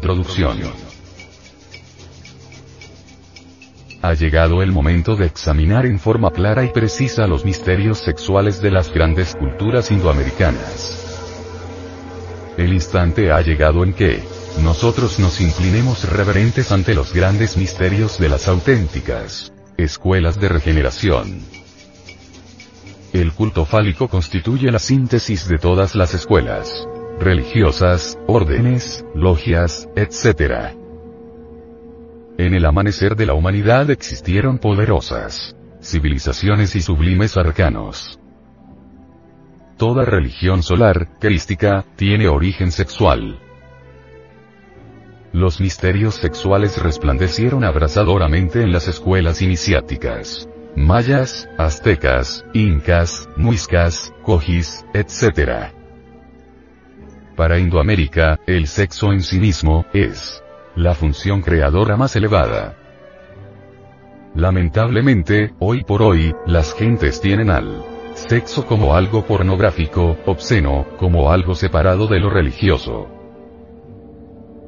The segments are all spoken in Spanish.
Introducción. Ha llegado el momento de examinar en forma clara y precisa los misterios sexuales de las grandes culturas indoamericanas. El instante ha llegado en que, nosotros nos inclinemos reverentes ante los grandes misterios de las auténticas escuelas de regeneración. El culto fálico constituye la síntesis de todas las escuelas religiosas, órdenes, logias, etc. En el amanecer de la humanidad existieron poderosas civilizaciones y sublimes arcanos. Toda religión solar, crística, tiene origen sexual. Los misterios sexuales resplandecieron abrasadoramente en las escuelas iniciáticas. Mayas, aztecas, incas, muiscas, cojis, etc. Para Indoamérica, el sexo en sí mismo, es la función creadora más elevada. Lamentablemente, hoy por hoy, las gentes tienen al sexo como algo pornográfico, obsceno, como algo separado de lo religioso.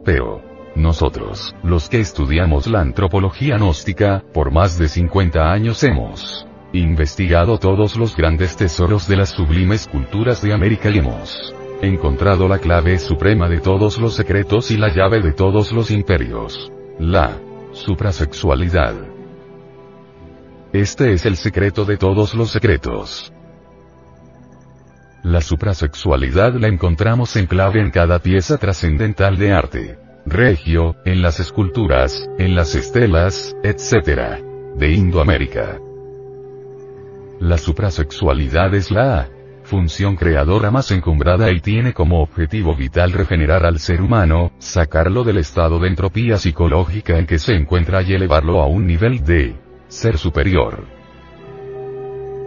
Pero, nosotros, los que estudiamos la antropología gnóstica, por más de 50 años hemos investigado todos los grandes tesoros de las sublimes culturas de América y hemos encontrado la clave suprema de todos los secretos y la llave de todos los imperios. La suprasexualidad. Este es el secreto de todos los secretos. La suprasexualidad la encontramos en clave en cada pieza trascendental de arte regio, en las esculturas, en las estelas, etc. de Indoamérica. La suprasexualidad es la función creadora más encumbrada y tiene como objetivo vital regenerar al ser humano, sacarlo del estado de entropía psicológica en que se encuentra y elevarlo a un nivel de ser superior.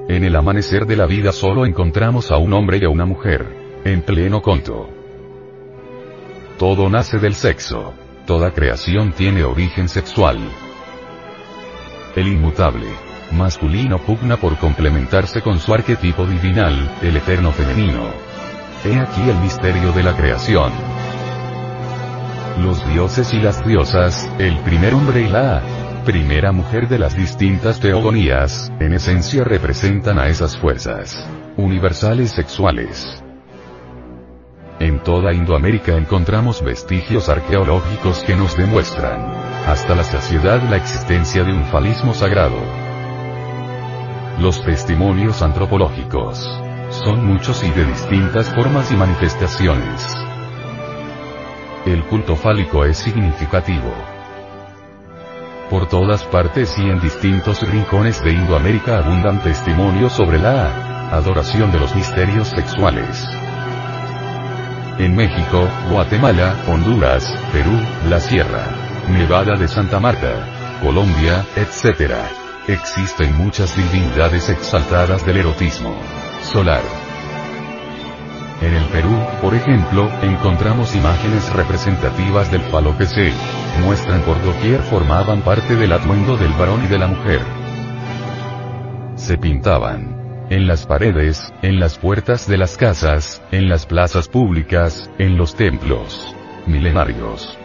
En el amanecer de la vida solo encontramos a un hombre y a una mujer, en pleno conto. Todo nace del sexo. Toda creación tiene origen sexual. El inmutable masculino pugna por complementarse con su arquetipo divinal, el eterno femenino. He aquí el misterio de la creación. Los dioses y las diosas, el primer hombre y la primera mujer de las distintas teogonías, en esencia representan a esas fuerzas universales sexuales. En toda Indoamérica encontramos vestigios arqueológicos que nos demuestran, hasta la saciedad, la existencia de un falismo sagrado. Los testimonios antropológicos son muchos y de distintas formas y manifestaciones. El culto fálico es significativo. Por todas partes y en distintos rincones de Indoamérica abundan testimonios sobre la adoración de los misterios sexuales en México, Guatemala, Honduras, Perú, la Sierra Nevada de Santa Marta, Colombia, etc. Existen muchas divinidades exaltadas del erotismo solar. En el Perú, por ejemplo, encontramos imágenes representativas del falo que se muestran por doquier formaban parte del atuendo del varón y de la mujer. Se pintaban en las paredes, en las puertas de las casas, en las plazas públicas, en los templos milenarios.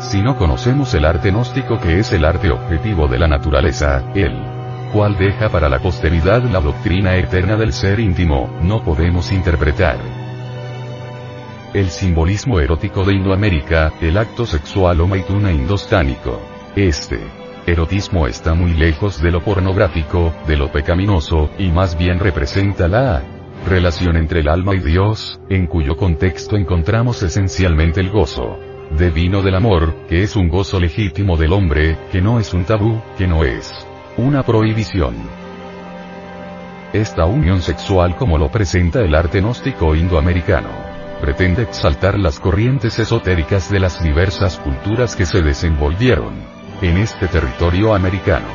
Si no conocemos el arte gnóstico que es el arte objetivo de la naturaleza, el cual deja para la posteridad la doctrina eterna del ser íntimo, no podemos interpretar el simbolismo erótico de Indoamérica, el acto sexual o maituna indostánico. Este erotismo está muy lejos de lo pornográfico, de lo pecaminoso, y más bien representa la relación entre el alma y Dios, en cuyo contexto encontramos esencialmente el gozo divino del amor, que es un gozo legítimo del hombre, que no es un tabú, que no es una prohibición. Esta unión sexual como lo presenta el arte gnóstico indoamericano pretende exaltar las corrientes esotéricas de las diversas culturas que se desenvolvieron en este territorio americano.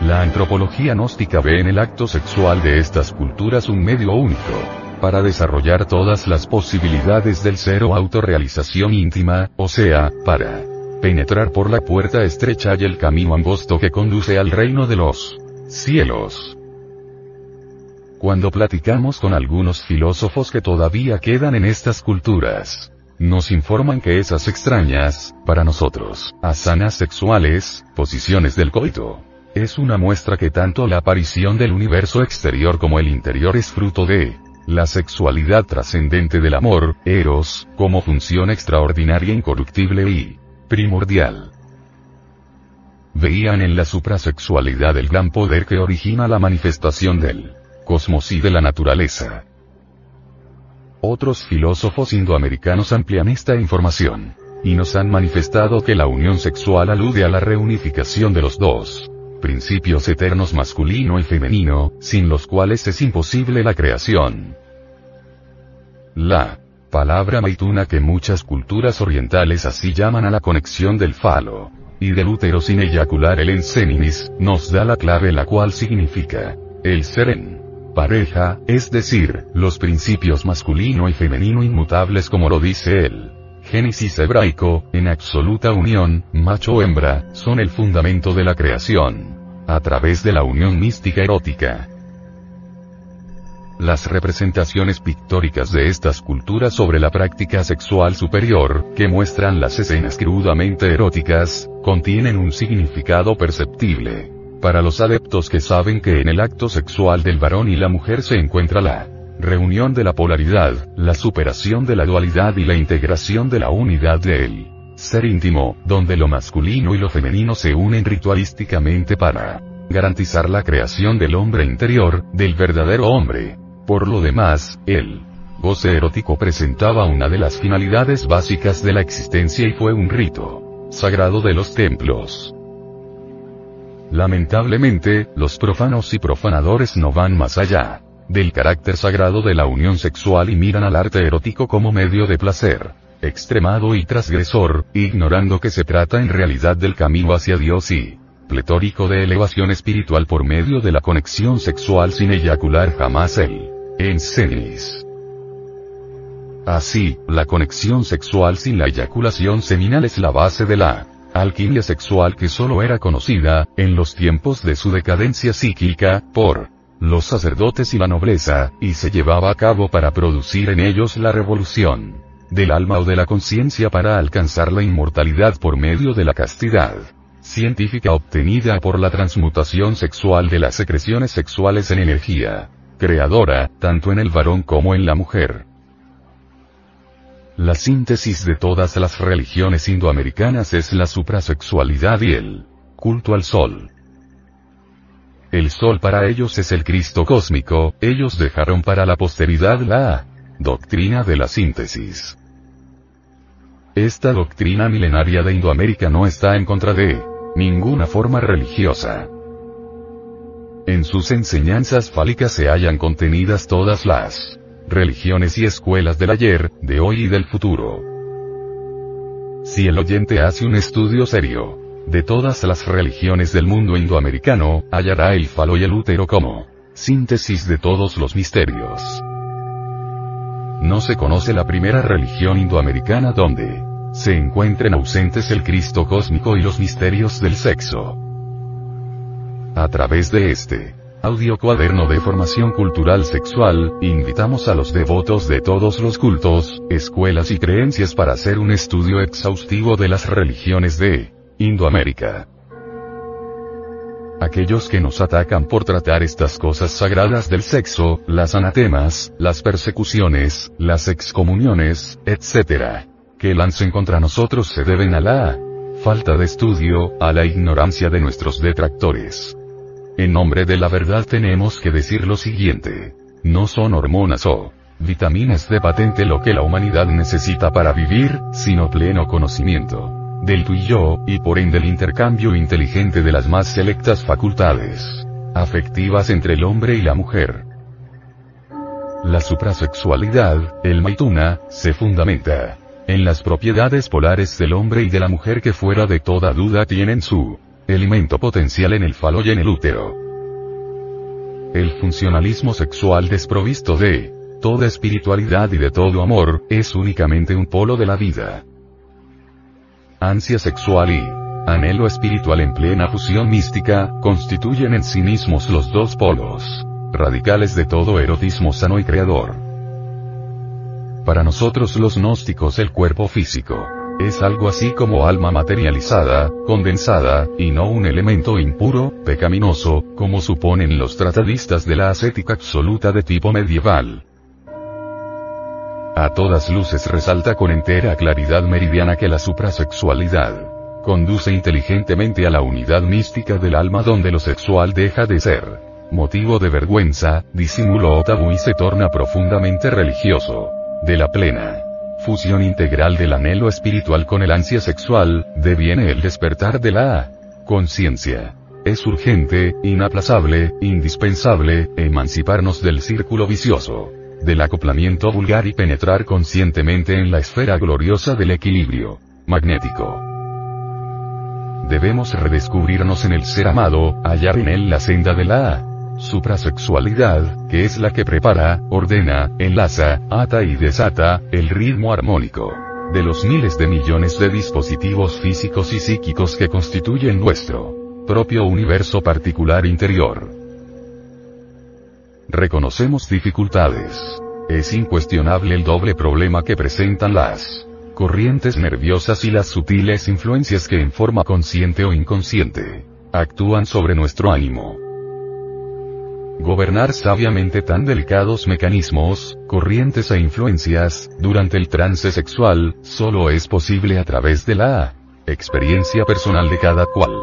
La antropología gnóstica ve en el acto sexual de estas culturas un medio único, para desarrollar todas las posibilidades del ser o autorrealización íntima, o sea, para penetrar por la puerta estrecha y el camino angosto que conduce al reino de los cielos. Cuando platicamos con algunos filósofos que todavía quedan en estas culturas, nos informan que esas extrañas, para nosotros, asanas sexuales, posiciones del coito, es una muestra que tanto la aparición del universo exterior como el interior es fruto de la sexualidad trascendente del amor, eros, como función extraordinaria incorruptible y primordial. Veían en la suprasexualidad el gran poder que origina la manifestación del cosmos y de la naturaleza. Otros filósofos indoamericanos amplían esta información, y nos han manifestado que la unión sexual alude a la reunificación de los dos principios eternos masculino y femenino, sin los cuales es imposible la creación. La palabra maituna que muchas culturas orientales así llaman a la conexión del falo y del útero sin eyacular el enseninis, nos da la clave la cual significa el ser en pareja, es decir, los principios masculino y femenino inmutables como lo dice él. Génesis hebraico, en absoluta unión, macho-hembra, son el fundamento de la creación. A través de la unión mística erótica. Las representaciones pictóricas de estas culturas sobre la práctica sexual superior, que muestran las escenas crudamente eróticas, contienen un significado perceptible. Para los adeptos que saben que en el acto sexual del varón y la mujer se encuentra la reunión de la polaridad, la superación de la dualidad y la integración de la unidad de él. Ser íntimo, donde lo masculino y lo femenino se unen ritualísticamente para garantizar la creación del hombre interior, del verdadero hombre. Por lo demás, el goce erótico presentaba una de las finalidades básicas de la existencia y fue un rito sagrado de los templos. Lamentablemente, los profanos y profanadores no van más allá del carácter sagrado de la unión sexual y miran al arte erótico como medio de placer, extremado y transgresor, ignorando que se trata en realidad del camino hacia Dios y pletórico de elevación espiritual por medio de la conexión sexual sin eyacular jamás el ensenis. Así, la conexión sexual sin la eyaculación seminal es la base de la alquimia sexual que solo era conocida, en los tiempos de su decadencia psíquica, por los sacerdotes y la nobleza, y se llevaba a cabo para producir en ellos la revolución del alma o de la conciencia para alcanzar la inmortalidad por medio de la castidad científica obtenida por la transmutación sexual de las secreciones sexuales en energía creadora, tanto en el varón como en la mujer. La síntesis de todas las religiones indoamericanas es la suprasexualidad y el culto al sol. El sol para ellos es el Cristo cósmico, ellos dejaron para la posteridad la doctrina de la síntesis. Esta doctrina milenaria de Indoamérica no está en contra de ninguna forma religiosa. En sus enseñanzas fálicas se hallan contenidas todas las religiones y escuelas del ayer, de hoy y del futuro. Si el oyente hace un estudio serio, de todas las religiones del mundo indoamericano, hallará el falo y el útero como síntesis de todos los misterios. No se conoce la primera religión indoamericana donde se encuentren ausentes el Cristo cósmico y los misterios del sexo. A través de este audio cuaderno de formación cultural sexual, invitamos a los devotos de todos los cultos, escuelas y creencias para hacer un estudio exhaustivo de las religiones de Indoamérica. Aquellos que nos atacan por tratar estas cosas sagradas del sexo, las anatemas, las persecuciones, las excomuniones, etc. que lancen contra nosotros se deben a la falta de estudio, a la ignorancia de nuestros detractores. En nombre de la verdad tenemos que decir lo siguiente. No son hormonas o vitaminas de patente lo que la humanidad necesita para vivir, sino pleno conocimiento del tú y yo, y por ende el intercambio inteligente de las más selectas facultades afectivas entre el hombre y la mujer. La suprasexualidad, el maituna, se fundamenta en las propiedades polares del hombre y de la mujer que fuera de toda duda tienen su elemento potencial en el falo y en el útero. El funcionalismo sexual desprovisto de toda espiritualidad y de todo amor, es únicamente un polo de la vida ansia sexual y anhelo espiritual en plena fusión mística, constituyen en sí mismos los dos polos radicales de todo erotismo sano y creador. Para nosotros los gnósticos el cuerpo físico es algo así como alma materializada, condensada, y no un elemento impuro, pecaminoso, como suponen los tratadistas de la ascética absoluta de tipo medieval. A todas luces resalta con entera claridad meridiana que la suprasexualidad conduce inteligentemente a la unidad mística del alma donde lo sexual deja de ser motivo de vergüenza, disimulo o tabú y se torna profundamente religioso. De la plena fusión integral del anhelo espiritual con el ansia sexual, deviene el despertar de la conciencia. Es urgente, inaplazable, indispensable, emanciparnos del círculo vicioso, del acoplamiento vulgar y penetrar conscientemente en la esfera gloriosa del equilibrio magnético. Debemos redescubrirnos en el ser amado, hallar en él la senda de la suprasexualidad, que es la que prepara, ordena, enlaza, ata y desata, el ritmo armónico de los miles de millones de dispositivos físicos y psíquicos que constituyen nuestro propio universo particular interior. Reconocemos dificultades. Es incuestionable el doble problema que presentan las corrientes nerviosas y las sutiles influencias que en forma consciente o inconsciente actúan sobre nuestro ánimo. Gobernar sabiamente tan delicados mecanismos, corrientes e influencias, durante el trance sexual, solo es posible a través de la experiencia personal de cada cual.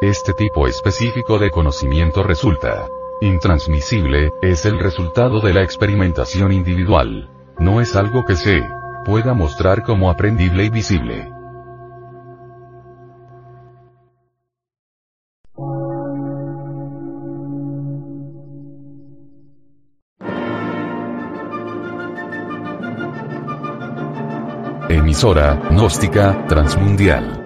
Este tipo específico de conocimiento resulta intransmisible, es el resultado de la experimentación individual. No es algo que se pueda mostrar como aprendible y visible. Emisora, gnóstica, transmundial.